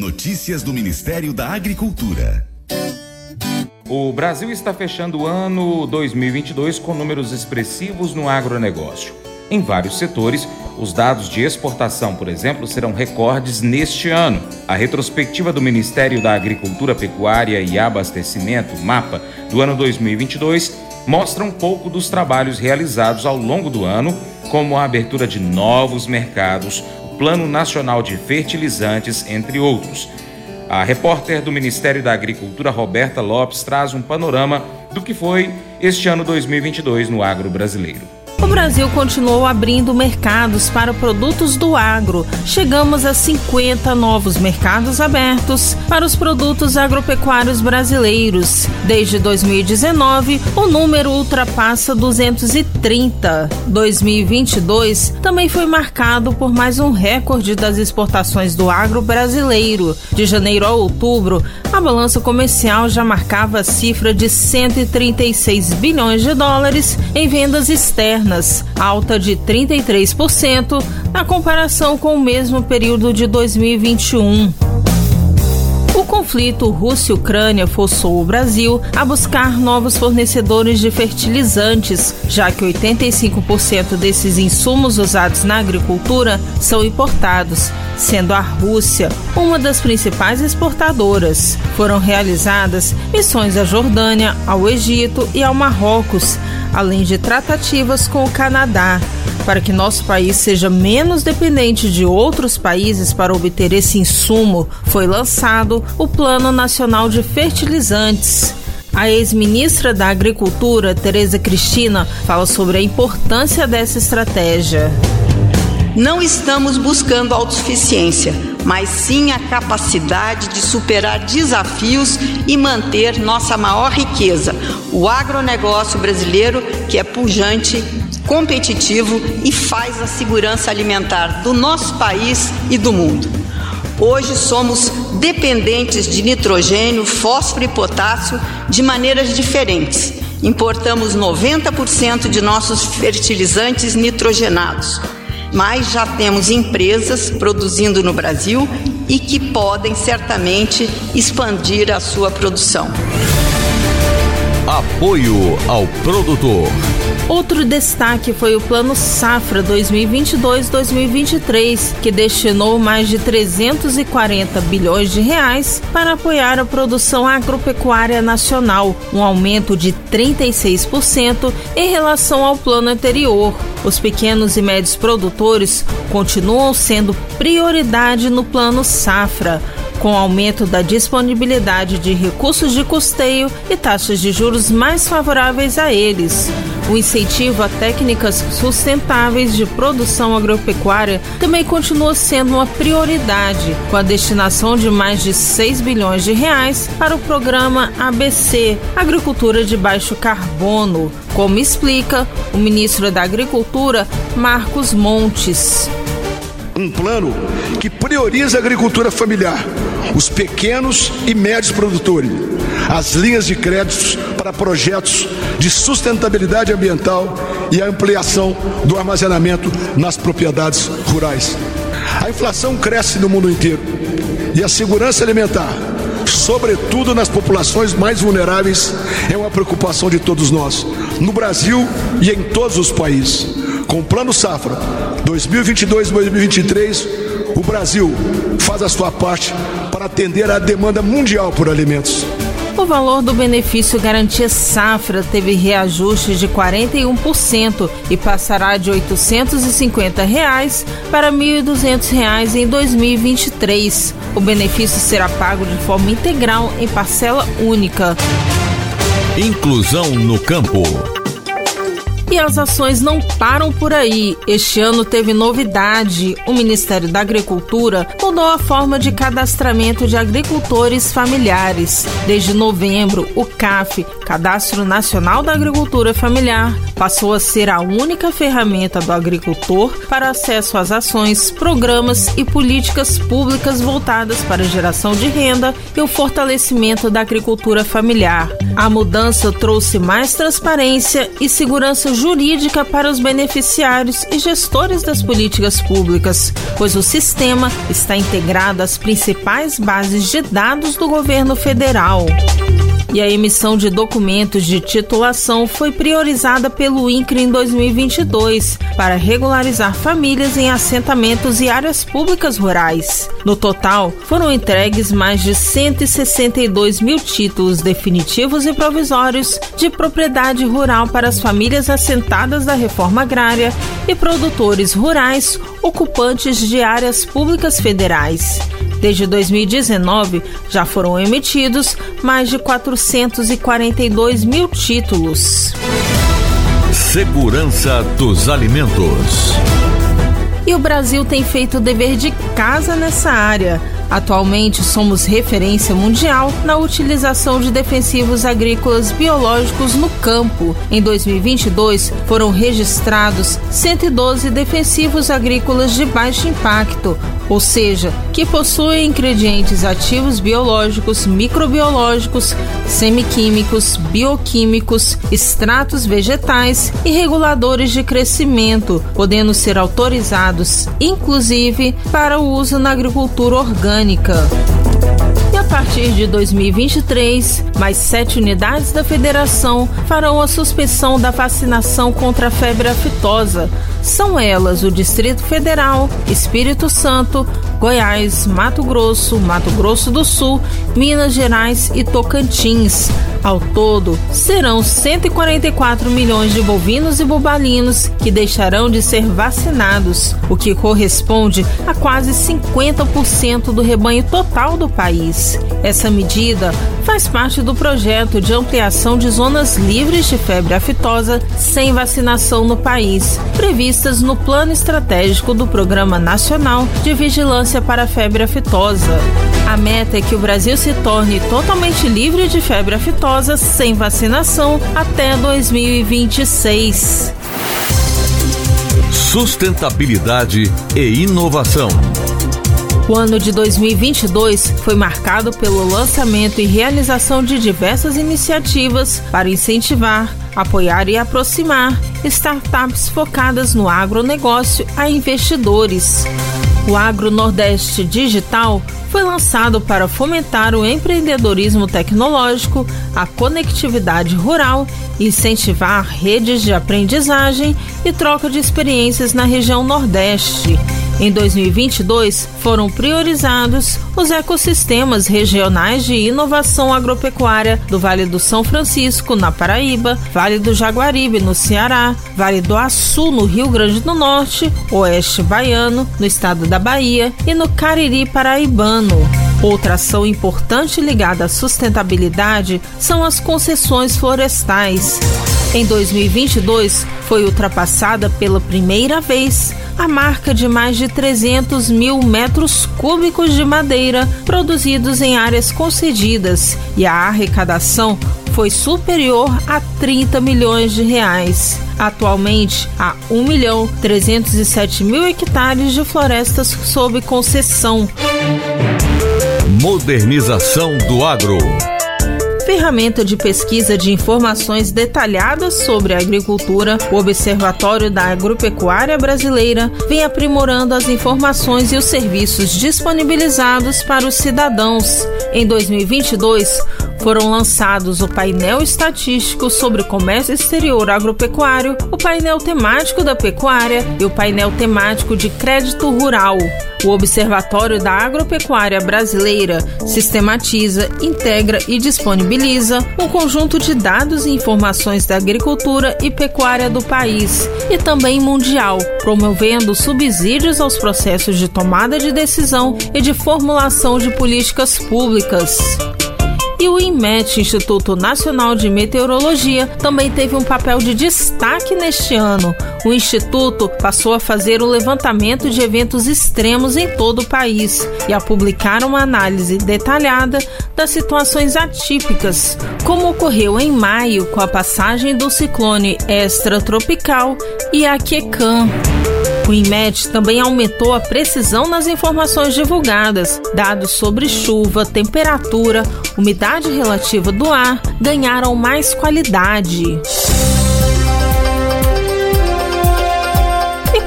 Notícias do Ministério da Agricultura. O Brasil está fechando o ano 2022 com números expressivos no agronegócio. Em vários setores, os dados de exportação, por exemplo, serão recordes neste ano. A retrospectiva do Ministério da Agricultura, Pecuária e Abastecimento, MAPA, do ano 2022, mostra um pouco dos trabalhos realizados ao longo do ano, como a abertura de novos mercados, Plano Nacional de Fertilizantes, entre outros. A repórter do Ministério da Agricultura, Roberta Lopes, traz um panorama do que foi este ano 2022 no agro brasileiro. O Brasil continuou abrindo mercados para produtos do agro. Chegamos a 50 novos mercados abertos para os produtos agropecuários brasileiros. Desde 2019, o número ultrapassa 230. 2022 também foi marcado por mais um recorde das exportações do agro brasileiro. De janeiro a outubro, a balança comercial já marcava a cifra de 136 bilhões de dólares em vendas externas alta de 33% na comparação com o mesmo período de 2021. O conflito Rússia-Ucrânia forçou o Brasil a buscar novos fornecedores de fertilizantes, já que 85% desses insumos usados na agricultura são importados, sendo a Rússia uma das principais exportadoras. Foram realizadas missões à Jordânia, ao Egito e ao Marrocos, além de tratativas com o Canadá, para que nosso país seja menos dependente de outros países para obter esse insumo, foi lançado o Plano Nacional de Fertilizantes. A ex-ministra da Agricultura, Tereza Cristina, fala sobre a importância dessa estratégia. Não estamos buscando autossuficiência, mas sim a capacidade de superar desafios e manter nossa maior riqueza, o agronegócio brasileiro, que é pujante, competitivo e faz a segurança alimentar do nosso país e do mundo. Hoje somos dependentes de nitrogênio, fósforo e potássio de maneiras diferentes. Importamos 90% de nossos fertilizantes nitrogenados mas já temos empresas produzindo no Brasil e que podem certamente expandir a sua produção. Apoio ao produtor. Outro destaque foi o Plano Safra 2022-2023, que destinou mais de 340 bilhões de reais para apoiar a produção agropecuária nacional, um aumento de 36% em relação ao plano anterior. Os pequenos e médios produtores continuam sendo prioridade no Plano Safra com aumento da disponibilidade de recursos de custeio e taxas de juros mais favoráveis a eles. O incentivo a técnicas sustentáveis de produção agropecuária também continua sendo uma prioridade, com a destinação de mais de 6 bilhões de reais para o programa ABC, Agricultura de Baixo Carbono, como explica o ministro da Agricultura, Marcos Montes. Um plano que prioriza a agricultura familiar os pequenos e médios produtores, as linhas de créditos para projetos de sustentabilidade ambiental e a ampliação do armazenamento nas propriedades rurais. A inflação cresce no mundo inteiro e a segurança alimentar, sobretudo nas populações mais vulneráveis, é uma preocupação de todos nós, no Brasil e em todos os países. Com o Plano Safra 2022-2023, o Brasil faz a sua parte para atender à demanda mundial por alimentos. O valor do benefício Garantia Safra teve reajuste de 41% e passará de 850 reais para 1.200 reais em 2023. O benefício será pago de forma integral em parcela única. Inclusão no campo. E as ações não param por aí. Este ano teve novidade. O Ministério da Agricultura mudou a forma de cadastramento de agricultores familiares. Desde novembro, o CAF, Cadastro Nacional da Agricultura Familiar, passou a ser a única ferramenta do agricultor para acesso às ações, programas e políticas públicas voltadas para a geração de renda e o fortalecimento da agricultura familiar. A mudança trouxe mais transparência e segurança jurídica para os beneficiários e gestores das políticas públicas, pois o sistema está integrado às principais bases de dados do governo federal e a emissão de documentos de titulação foi priorizada pelo INCRE em 2022 para regularizar famílias em assentamentos e áreas públicas rurais. No total, foram entregues mais de 162 mil títulos definitivos e provisórios de propriedade rural para as famílias assentadas da reforma agrária e produtores rurais ocupantes de áreas públicas federais. Desde 2019, já foram emitidos mais de 442 mil títulos. Segurança dos alimentos. E o Brasil tem feito o dever de casa nessa área. Atualmente, somos referência mundial na utilização de defensivos agrícolas biológicos no campo. Em 2022, foram registrados 112 defensivos agrícolas de baixo impacto, ou seja, que possuem ingredientes ativos biológicos, microbiológicos, semiquímicos, bioquímicos, extratos vegetais e reguladores de crescimento, podendo ser autorizados, inclusive, para o uso na agricultura orgânica. E a partir de 2023, mais sete unidades da federação farão a suspensão da vacinação contra a febre aftosa. São elas o Distrito Federal, Espírito Santo, Goiás, Mato Grosso, Mato Grosso do Sul, Minas Gerais e Tocantins. Ao todo, serão 144 milhões de bovinos e bubalinos que deixarão de ser vacinados, o que corresponde a quase 50% do rebanho total do país. Essa medida faz parte do projeto de ampliação de zonas livres de febre aftosa sem vacinação no país, previstas no Plano Estratégico do Programa Nacional de Vigilância para a Febre Aftosa. A meta é que o Brasil se torne totalmente livre de febre aftosa sem vacinação até 2026. Sustentabilidade e inovação. O ano de 2022 foi marcado pelo lançamento e realização de diversas iniciativas para incentivar, apoiar e aproximar startups focadas no agronegócio a investidores. O Agro Nordeste Digital foi lançado para fomentar o empreendedorismo tecnológico, a conectividade rural, incentivar redes de aprendizagem e troca de experiências na região Nordeste. Em 2022, foram priorizados os ecossistemas regionais de inovação agropecuária do Vale do São Francisco, na Paraíba, Vale do Jaguaribe, no Ceará, Vale do Açu, no Rio Grande do Norte, Oeste Baiano, no estado da Bahia e no Cariri Paraibano. Outra ação importante ligada à sustentabilidade são as concessões florestais. Em 2022, foi ultrapassada pela primeira vez a marca de mais de 300 mil metros cúbicos de madeira produzidos em áreas concedidas e a arrecadação foi superior a 30 milhões de reais. Atualmente, há 1 milhão 307 mil hectares de florestas sob concessão. Modernização do agro ferramenta de pesquisa de informações detalhadas sobre a agricultura, o Observatório da Agropecuária Brasileira vem aprimorando as informações e os serviços disponibilizados para os cidadãos. Em 2022, foram lançados o painel estatístico sobre o comércio exterior agropecuário, o painel temático da pecuária e o painel temático de crédito rural. O Observatório da Agropecuária Brasileira sistematiza, integra e disponibiliza um conjunto de dados e informações da agricultura e pecuária do país e também mundial, promovendo subsídios aos processos de tomada de decisão e de formulação de políticas públicas. E o INMET, Instituto Nacional de Meteorologia, também teve um papel de destaque neste ano. O Instituto passou a fazer o levantamento de eventos extremos em todo o país e a publicar uma análise detalhada das situações atípicas, como ocorreu em maio com a passagem do ciclone extratropical a Quecan. O INMET também aumentou a precisão nas informações divulgadas. Dados sobre chuva, temperatura, umidade relativa do ar ganharam mais qualidade.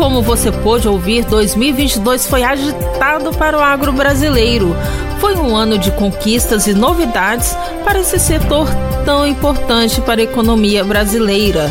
como você pôde ouvir, 2022 foi agitado para o agro brasileiro. Foi um ano de conquistas e novidades para esse setor tão importante para a economia brasileira.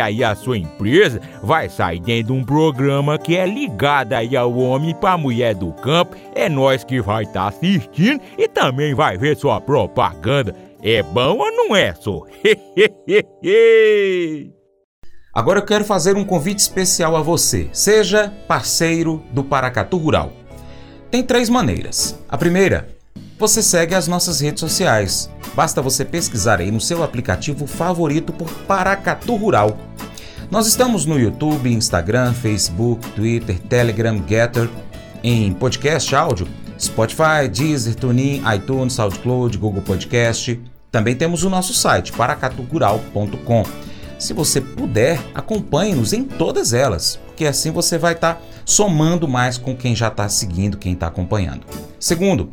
aí a sua empresa vai sair dentro de um programa que é ligado aí ao homem para mulher do campo. É nós que vai estar tá assistindo e também vai ver sua propaganda. É bom ou não é, só? Agora eu quero fazer um convite especial a você. Seja parceiro do Paracatu Rural. Tem três maneiras. A primeira, você segue as nossas redes sociais. Basta você pesquisar aí no seu aplicativo favorito por Paracatu Rural. Nós estamos no YouTube, Instagram, Facebook, Twitter, Telegram, Getter, em podcast áudio, Spotify, Deezer, TuneIn, iTunes, SoundCloud, Google Podcast. Também temos o nosso site, paracatugural.com. Se você puder, acompanhe-nos em todas elas, porque assim você vai estar tá somando mais com quem já está seguindo, quem está acompanhando. Segundo,